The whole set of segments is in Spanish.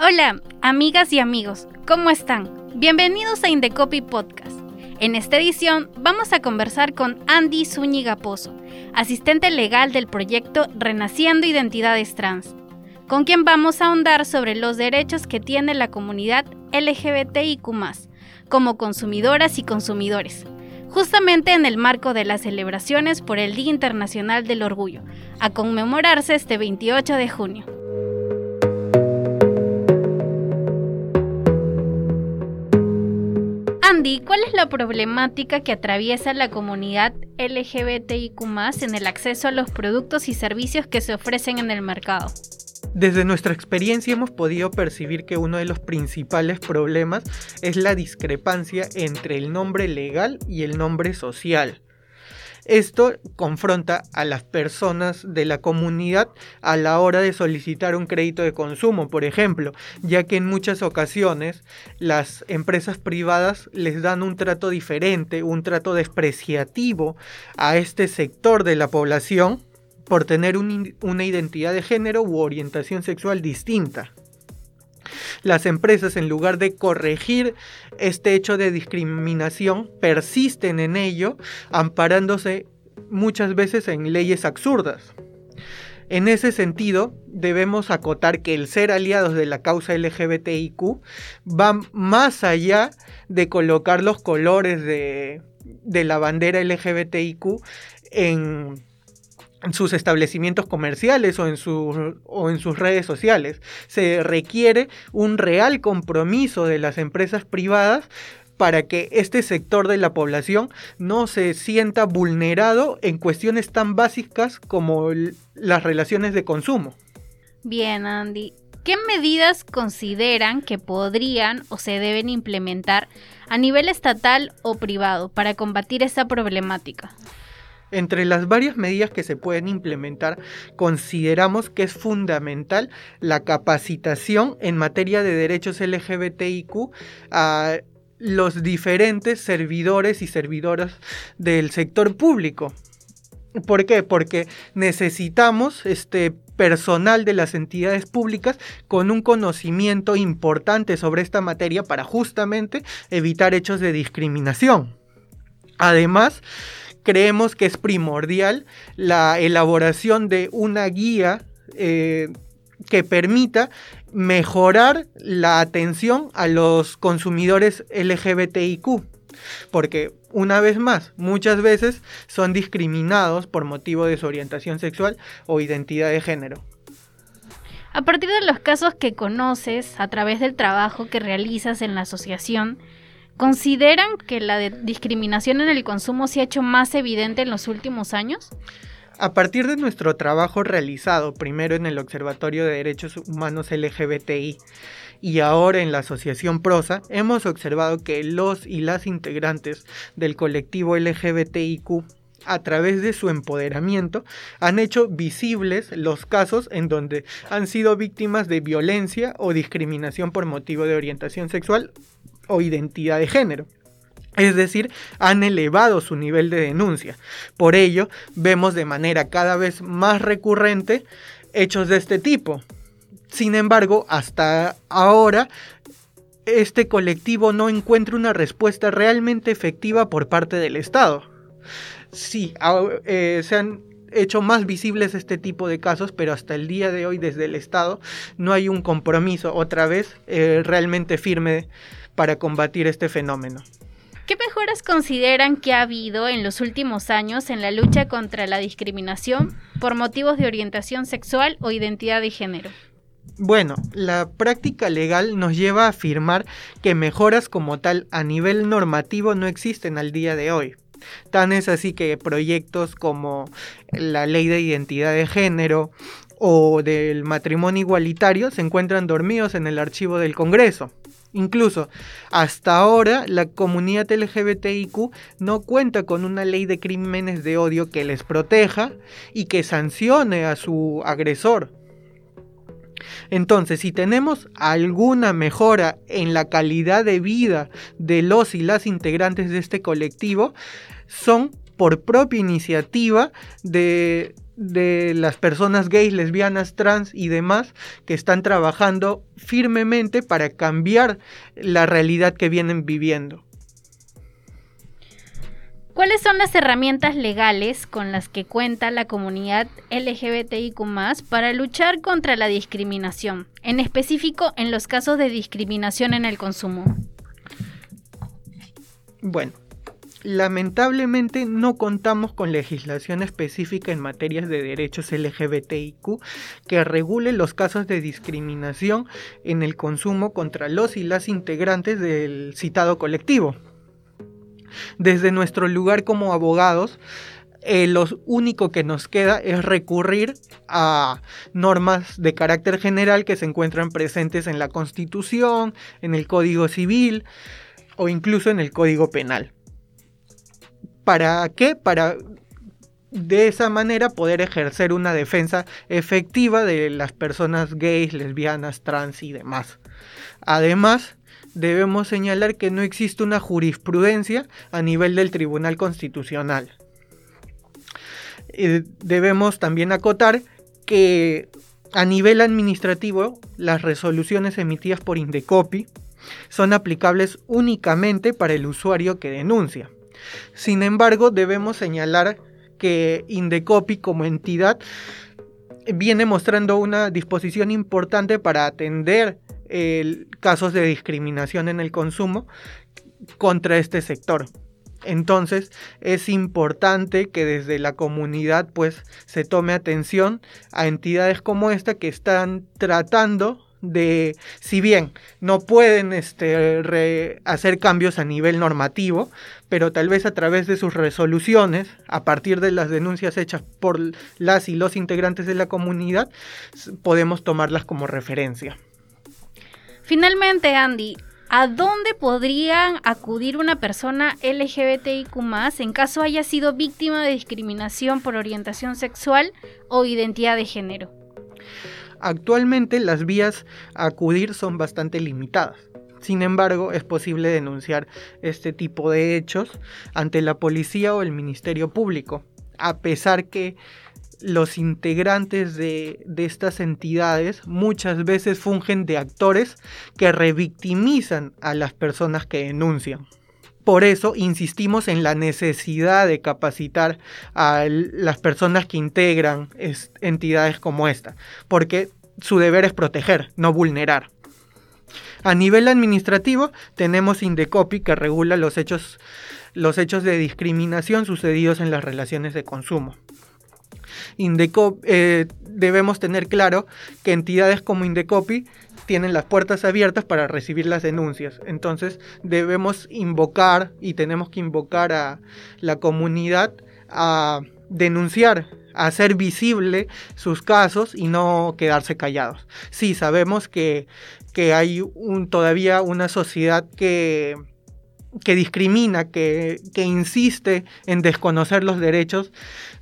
Hola, amigas y amigos, ¿cómo están? Bienvenidos a Indecopy Podcast. En esta edición vamos a conversar con Andy Zúñiga Pozo, asistente legal del proyecto Renaciendo Identidades Trans, con quien vamos a ahondar sobre los derechos que tiene la comunidad LGBTIQ, como consumidoras y consumidores, justamente en el marco de las celebraciones por el Día Internacional del Orgullo, a conmemorarse este 28 de junio. Andy, ¿cuál es la problemática que atraviesa la comunidad LGBTIQ en el acceso a los productos y servicios que se ofrecen en el mercado? Desde nuestra experiencia hemos podido percibir que uno de los principales problemas es la discrepancia entre el nombre legal y el nombre social. Esto confronta a las personas de la comunidad a la hora de solicitar un crédito de consumo, por ejemplo, ya que en muchas ocasiones las empresas privadas les dan un trato diferente, un trato despreciativo a este sector de la población por tener una identidad de género u orientación sexual distinta las empresas en lugar de corregir este hecho de discriminación persisten en ello amparándose muchas veces en leyes absurdas. En ese sentido, debemos acotar que el ser aliados de la causa LGBTIQ va más allá de colocar los colores de, de la bandera LGBTIQ en en sus establecimientos comerciales o en, o en sus redes sociales. Se requiere un real compromiso de las empresas privadas para que este sector de la población no se sienta vulnerado en cuestiones tan básicas como las relaciones de consumo. Bien, Andy. ¿Qué medidas consideran que podrían o se deben implementar a nivel estatal o privado para combatir esta problemática? Entre las varias medidas que se pueden implementar, consideramos que es fundamental la capacitación en materia de derechos LGBTIQ a los diferentes servidores y servidoras del sector público. ¿Por qué? Porque necesitamos este personal de las entidades públicas con un conocimiento importante sobre esta materia para justamente evitar hechos de discriminación. Además, creemos que es primordial la elaboración de una guía eh, que permita mejorar la atención a los consumidores LGBTIQ. Porque, una vez más, muchas veces son discriminados por motivo de su orientación sexual o identidad de género. A partir de los casos que conoces a través del trabajo que realizas en la asociación, ¿Consideran que la discriminación en el consumo se ha hecho más evidente en los últimos años? A partir de nuestro trabajo realizado primero en el Observatorio de Derechos Humanos LGBTI y ahora en la Asociación Prosa, hemos observado que los y las integrantes del colectivo LGBTIQ a través de su empoderamiento, han hecho visibles los casos en donde han sido víctimas de violencia o discriminación por motivo de orientación sexual o identidad de género. Es decir, han elevado su nivel de denuncia. Por ello, vemos de manera cada vez más recurrente hechos de este tipo. Sin embargo, hasta ahora, este colectivo no encuentra una respuesta realmente efectiva por parte del Estado. Sí, eh, se han hecho más visibles este tipo de casos, pero hasta el día de hoy desde el Estado no hay un compromiso otra vez eh, realmente firme para combatir este fenómeno. ¿Qué mejoras consideran que ha habido en los últimos años en la lucha contra la discriminación por motivos de orientación sexual o identidad de género? Bueno, la práctica legal nos lleva a afirmar que mejoras como tal a nivel normativo no existen al día de hoy. Tan es así que proyectos como la ley de identidad de género o del matrimonio igualitario se encuentran dormidos en el archivo del Congreso. Incluso hasta ahora la comunidad LGBTIQ no cuenta con una ley de crímenes de odio que les proteja y que sancione a su agresor. Entonces, si tenemos alguna mejora en la calidad de vida de los y las integrantes de este colectivo, son por propia iniciativa de de las personas gays, lesbianas, trans y demás que están trabajando firmemente para cambiar la realidad que vienen viviendo. ¿Cuáles son las herramientas legales con las que cuenta la comunidad LGBTIQ para luchar contra la discriminación, en específico en los casos de discriminación en el consumo? Bueno, lamentablemente no contamos con legislación específica en materias de derechos LGBTIQ que regule los casos de discriminación en el consumo contra los y las integrantes del citado colectivo desde nuestro lugar como abogados, eh, lo único que nos queda es recurrir a normas de carácter general que se encuentran presentes en la Constitución, en el Código Civil o incluso en el Código Penal. ¿Para qué? Para de esa manera poder ejercer una defensa efectiva de las personas gays, lesbianas, trans y demás. Además, debemos señalar que no existe una jurisprudencia a nivel del Tribunal Constitucional. Eh, debemos también acotar que a nivel administrativo las resoluciones emitidas por Indecopi son aplicables únicamente para el usuario que denuncia. Sin embargo, debemos señalar que Indecopi como entidad viene mostrando una disposición importante para atender casos de discriminación en el consumo contra este sector. Entonces es importante que desde la comunidad pues se tome atención a entidades como esta que están tratando de, si bien no pueden este, hacer cambios a nivel normativo, pero tal vez a través de sus resoluciones, a partir de las denuncias hechas por las y los integrantes de la comunidad, podemos tomarlas como referencia. Finalmente, Andy, ¿a dónde podrían acudir una persona LGBTIQ en caso haya sido víctima de discriminación por orientación sexual o identidad de género? Actualmente las vías a acudir son bastante limitadas. Sin embargo, es posible denunciar este tipo de hechos ante la policía o el Ministerio Público, a pesar que los integrantes de, estas entidades muchas veces fungen de actores que revictimizan a las personas que denuncian. Por eso insistimos en la necesidad de capacitar a las personas que integran entidades como esta, porque su deber es proteger, no vulnerar. A nivel administrativo tenemos Indecopi que regula los hechos, los hechos de discriminación sucedidos en las relaciones de consumo. Eh, debemos tener claro que entidades como Indecopi tienen las puertas abiertas para recibir las denuncias. Entonces debemos invocar y tenemos que invocar a la comunidad a denunciar, hacer visible sus casos y no quedarse callados. Sí, sabemos que, que hay un, todavía una sociedad que que discrimina, que, insiste en desconocer los derechos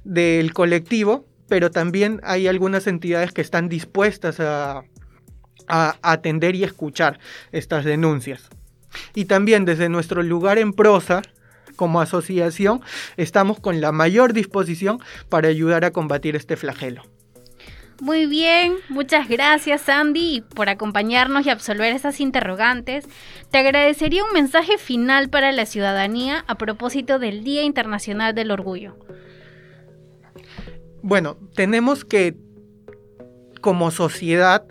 del colectivo, pero también hay algunas entidades que están dispuestas a, a atender y escuchar estas denuncias. Y también desde nuestro lugar en prosa, como asociación, estamos con la mayor disposición para ayudar a combatir este flagelo. Muy bien, muchas gracias Andy por acompañarnos y absolver esas interrogantes. Te agradecería un mensaje final para la ciudadanía a propósito del Día Internacional del Orgullo. Bueno, tenemos que como sociedad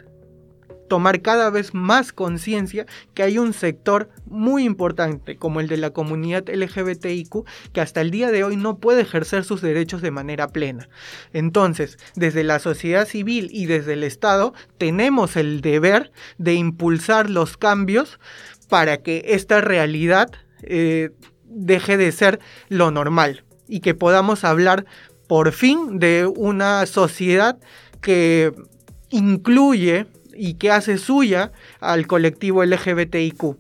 tomar cada vez más conciencia que hay un sector muy importante como el de la comunidad LGBTIQ que hasta el día de hoy no puede ejercer sus derechos de manera plena. Entonces, desde la sociedad civil y desde el Estado tenemos el deber de impulsar los cambios para que esta realidad eh, deje de ser lo normal y que podamos hablar por fin de una sociedad que incluye y que hace suya al colectivo LGBTIQ.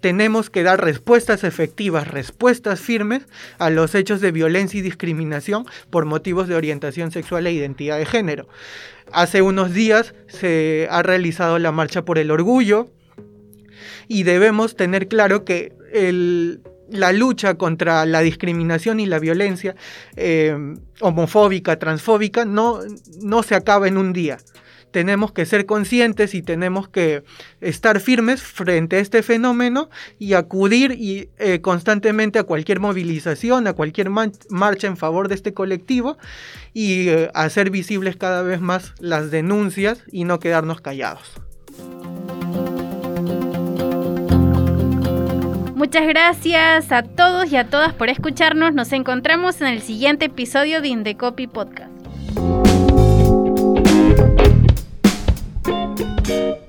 tenemos que dar respuestas efectivas, respuestas firmes a los hechos de violencia y discriminación por motivos de orientación sexual e identidad de género. Hace unos días se ha realizado la Marcha por el Orgullo y debemos tener claro que la lucha contra la discriminación y la violencia eh, homofóbica, transfóbica, no, no se acaba en un día tenemos que ser conscientes y tenemos que estar firmes frente a este fenómeno y acudir y, eh, constantemente a cualquier movilización, a cualquier marcha en favor de este colectivo y eh, hacer visibles cada vez más las denuncias y no quedarnos callados. Muchas gracias a todos y a todas por escucharnos. Nos encontramos en el siguiente episodio de Indecopy Podcast.